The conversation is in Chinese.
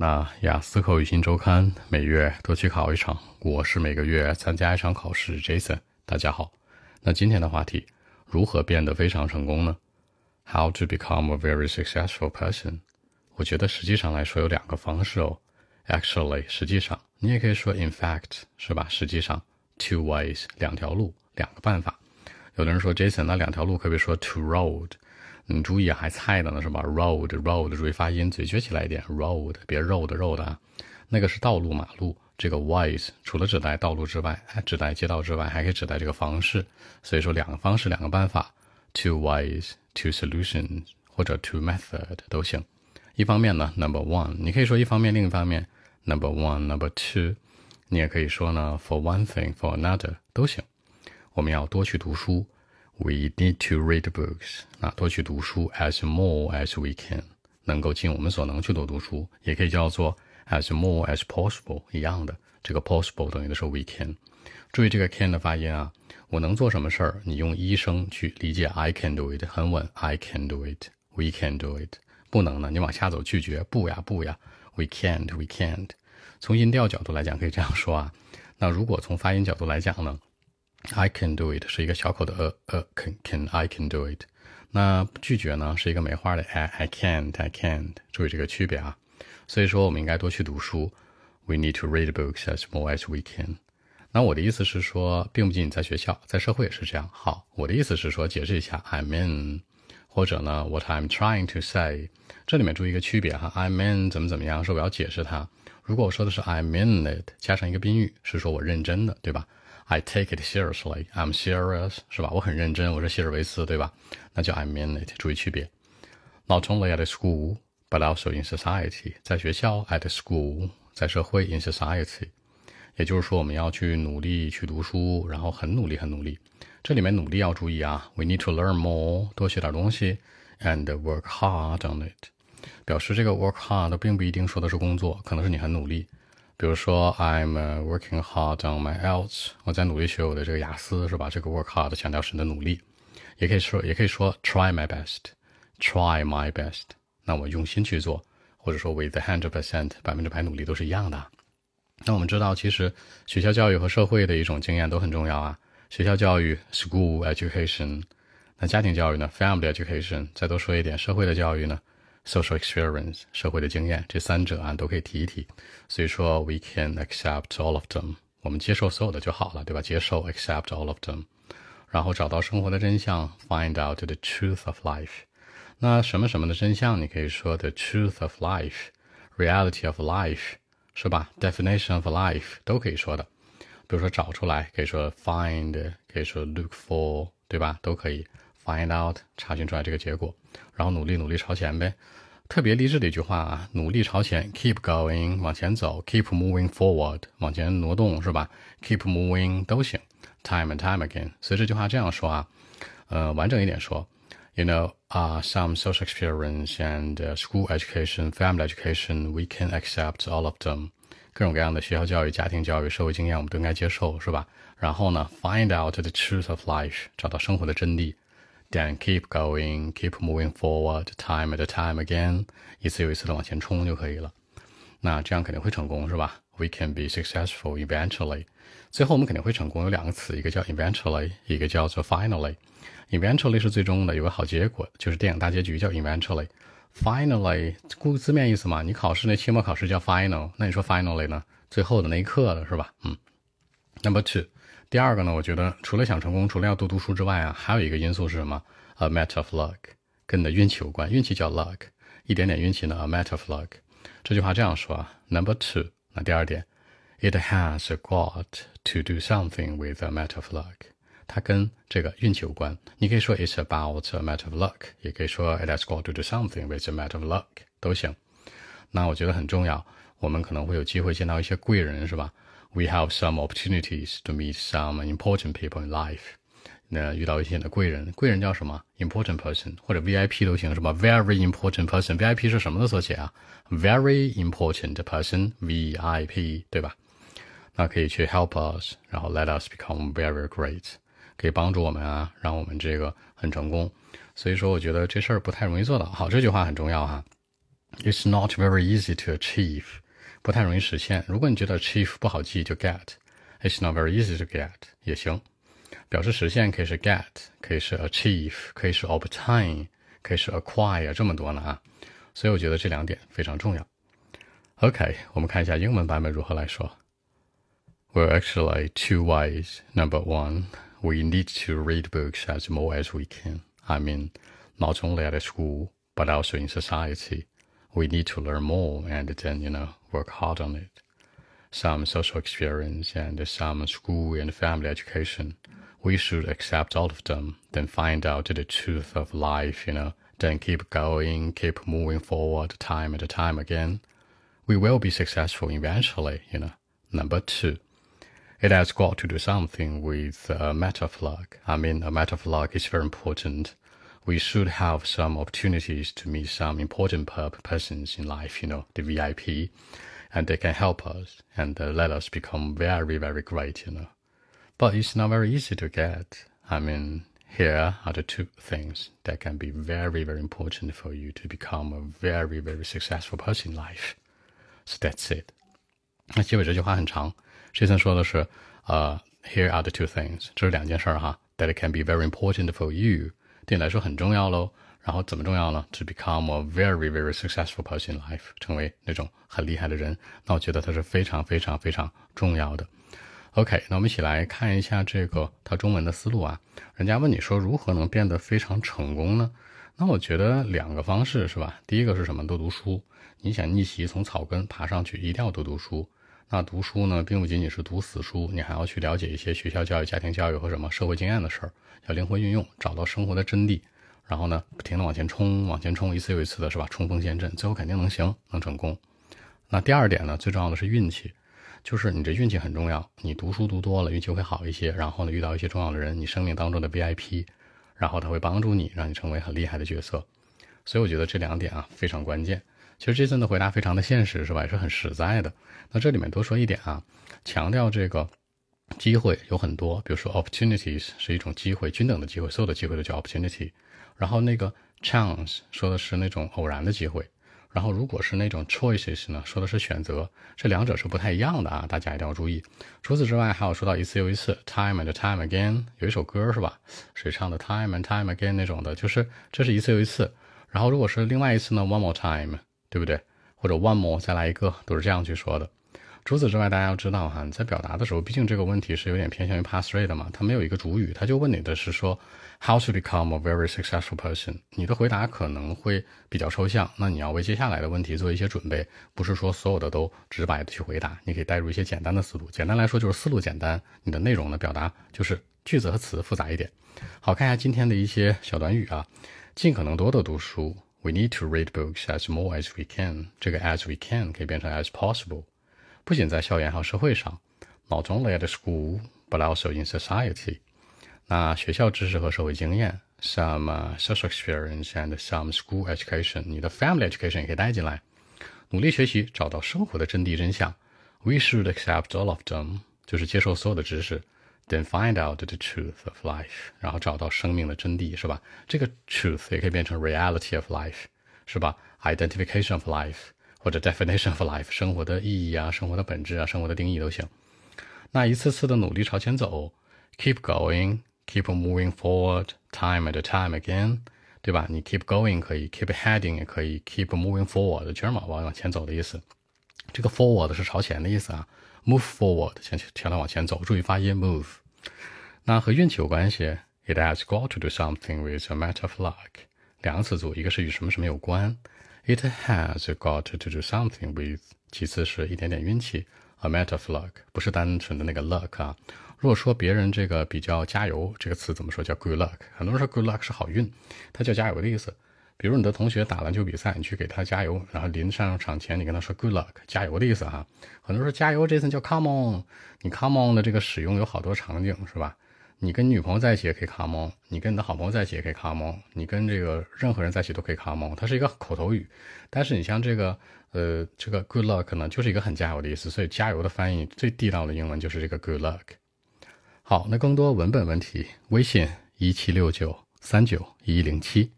那雅思口语新周刊每月都去考一场，我是每个月参加一场考试。Jason，大家好。那今天的话题，如何变得非常成功呢？How to become a very successful person？我觉得实际上来说有两个方式哦。Actually，实际上你也可以说 In fact，是吧？实际上，two ways，两条路，两个办法。有的人说 Jason，那两条路可不可以说 two road？你注意还菜的呢是吧？road，road，注意发音，嘴撅起来一点。road，别肉的肉的啊，那个是道路马路。这个 ways 除了指代道路之外，还指代街道之外，还可以指代这个方式。所以说两个方式，两个办法，two ways，two solutions，或者 two method 都行。一方面呢，number one，你可以说一方面，另一方面，number one，number two，你也可以说呢，for one thing，for another 都行。我们要多去读书。We need to read books。啊多去读书，as more as we can，能够尽我们所能去多读书，也可以叫做 as more as possible，一样的。这个 possible 等于的是 we can。注意这个 can 的发音啊。我能做什么事儿？你用一声去理解，I can do it，很稳。I can do it，we can do it。不能呢，你往下走，拒绝，不呀不呀，we can't，we can't。从音调角度来讲，可以这样说啊。那如果从发音角度来讲呢？I can do it 是一个小口的呃呃，can can I can do it。那拒绝呢是一个梅花的 I I can't I can't。注意这个区别啊。所以说我们应该多去读书。We need to read books as more as we can。那我的意思是说，并不仅仅在学校，在社会也是这样。好，我的意思是说，解释一下 I mean，或者呢 What I'm trying to say。这里面注意一个区别哈，I mean 怎么怎么样，是我要解释它。如果我说的是 I mean it，加上一个宾语，是说我认真的，对吧？I take it seriously. I'm serious，是吧？我很认真，我是希尔维斯，对吧？那叫 I mean it。注意区别。Not only at school, but also in society。在学校，at school，在社会，in society。也就是说，我们要去努力去读书，然后很努力，很努力。这里面努力要注意啊。We need to learn more，多学点东西，and work hard on it。表示这个 work hard 并不一定说的是工作，可能是你很努力。比如说，I'm working hard on my IELTS，我在努力学我的这个雅思，是吧？这个 work hard 强调是你的努力，也可以说，也可以说 try my best，try my best。那我用心去做，或者说 with a hundred percent，百分之百努力都是一样的。那我们知道，其实学校教育和社会的一种经验都很重要啊。学校教育 school education，那家庭教育呢 family education，再多说一点，社会的教育呢 ？social experience 社会的经验，这三者啊都可以提一提。所以说，we can accept all of them，我们接受所有的就好了，对吧？接受 accept all of them，然后找到生活的真相，find out the truth of life。那什么什么的真相，你可以说 the truth of life，reality of life，是吧？definition of life 都可以说的。比如说找出来，可以说 find，可以说 look for，对吧？都可以 find out，查询出来这个结果，然后努力努力朝前呗。特别励志的一句话啊，努力朝前，keep going，往前走，keep moving forward，往前挪动是吧？keep moving 都行，time and time again。所以这句话这样说啊，呃，完整一点说，you know，啊，some social experience and school education, family education, we can accept all of them。各种各样的学校教育、家庭教育、社会经验，我们都应该接受，是吧？然后呢，find out the truth of life，找到生活的真谛。 Then keep going, keep moving forward, time at a time again，一次又一次的往前冲就可以了。那这样肯定会成功，是吧？We can be successful eventually。最后我们肯定会成功，有两个词，一个叫 eventually，一个叫做 finally。eventually 是最终的，有个好结果，就是电影大结局叫 eventually。finally 顾字面意思嘛，你考试那期末考试叫 final，那你说 finally 呢？最后的那一刻了，是吧？嗯。Number two。第二个呢，我觉得除了想成功，除了要多读书之外啊，还有一个因素是什么？A matter of luck，跟你的运气有关。运气叫 luck，一点点运气呢？A matter of luck。这句话这样说啊。Number two，那第二点，It has got to do something with a matter of luck。它跟这个运气有关。你可以说 It's about a matter of luck，也可以说 It has got to do something with a matter of luck，都行。那我觉得很重要，我们可能会有机会见到一些贵人，是吧 ？we have some opportunities to meet some important people in life。那遇到一些的贵人，贵人叫什么？important person 或者 VIP 都行，是吧？Very important person。VIP 是什么的缩写啊？Very important person，VIP，对吧？那可以去 help us，然后 let us become very great，可以帮助我们啊，让我们这个很成功。所以说，我觉得这事儿不太容易做到。好，这句话很重要哈。 It's not very easy to achieve， 不太容易实现。如果你觉得 achieve 不好记，就 get。It's not very easy to get 也行。表示实现可以是 get，可以是 achieve，可以是 obtain，可以是 acquire，这么多呢啊。所以我觉得这两点非常重要。OK，我们看一下英文版本如何来说。Well, actually, two ways. Number one, we need to read books as more as we can. I mean, not only at school, but also in society. We need to learn more and then, you know, work hard on it. Some social experience and some school and family education. We should accept all of them, then find out the truth of life, you know, then keep going, keep moving forward time and time again. We will be successful eventually, you know. Number two, it has got to do something with a matter of luck. I mean, a matter of luck is very important we should have some opportunities to meet some important persons in life, you know, the VIP, and they can help us and uh, let us become very, very great, you know. But it's not very easy to get. I mean, here are the two things that can be very, very important for you to become a very, very successful person in life. So that's it. 那结尾这句话很长，这次说的是，呃、uh,，Here are the two things，这是两件事儿哈，that can be very important for you 对你来说很重要喽。然后怎么重要呢？To become a very very successful person in life，成为那种很厉害的人。那我觉得它是非常非常非常重要的。OK，那我们一起来看一下这个它中文的思路啊。人家问你说如何能变得非常成功呢？那我觉得两个方式是吧？第一个是什么？多读书。你想逆袭从草根爬上去，一定要多读书。那读书呢，并不仅仅是读死书，你还要去了解一些学校教育、家庭教育和什么社会经验的事儿，要灵活运用，找到生活的真谛，然后呢，不停的往前冲，往前冲，一次又一次的是吧？冲锋陷阵，最后肯定能行，能成功。那第二点呢，最重要的是运气，就是你这运气很重要。你读书读多了，运气会好一些，然后呢，遇到一些重要的人，你生命当中的 VIP，然后他会帮助你，让你成为很厉害的角色。所以我觉得这两点啊非常关键。其实这次的回答非常的现实，是吧？也是很实在的。那这里面多说一点啊，强调这个机会有很多，比如说 opportunities 是一种机会，均等的机会，所有的机会都叫 opportunity。然后那个 chance 说的是那种偶然的机会。然后如果是那种 choices 呢，说的是选择。这两者是不太一样的啊，大家一定要注意。除此之外，还有说到一次又一次，time and time again，有一首歌是吧？谁唱的 time and time again 那种的，就是这是一次又一次。然后如果是另外一次呢，one more time。对不对？或者 one more 再来一个，都是这样去说的。除此之外，大家要知道哈，你在表达的时候，毕竟这个问题是有点偏向于 pass rate 的嘛，它没有一个主语，它就问你的是说 how to become a very successful person。你的回答可能会比较抽象，那你要为接下来的问题做一些准备，不是说所有的都直白的去回答，你可以带入一些简单的思路。简单来说就是思路简单，你的内容的表达就是句子和词复杂一点。好看一下今天的一些小短语啊，尽可能多的读书。We need to read books as more as we can。这个 as we can 可以变成 as possible。不仅在校园还有社会上，not only at school but also in society。那学校知识和社会经验，some social experience and some school education。你的 family education 也可以带进来。努力学习，找到生活的真谛真相。We should accept all of them，就是接受所有的知识。 Then find out the truth of life，然后找到生命的真谛，是吧？这个 truth 也可以变成 reality of life，是吧？Identification of life 或者 definition of life，生活的意义啊，生活的本质啊，生活的定义都行。那一次次的努力朝前走，keep going，keep moving forward，time and time again，对吧？你 keep going 可以，keep heading 也可以，keep moving forward，全是往往前走的意思。 这个 forward 是朝前的意思啊。Move forward，先调到往前走，注意发音。Move，那和运气有关系。It has got to do something with a matter of luck。两个词组，一个是与什么什么有关。It has got to do something with，其次是一点点运气。A matter of luck，不是单纯的那个 luck 啊。如果说别人这个比较加油，这个词怎么说？叫 good luck。很多人说 good luck 是好运，它叫加油的意思。比如你的同学打篮球比赛，你去给他加油，然后临上场前你跟他说 “good luck”，加油的意思哈。很多人说加油，Jason 叫 “come on”，你 “come on” 的这个使用有好多场景是吧？你跟女朋友在一起也可以 “come on”，你跟你的好朋友在一起也可以 “come on”，你跟这个任何人在一起都可以 “come on”，它是一个口头语。但是你像这个呃这个 “good luck” 呢，就是一个很加油的意思，所以加油的翻译最地道的英文就是这个 “good luck”。好，那更多文本问题，微信一七六九三九一零七。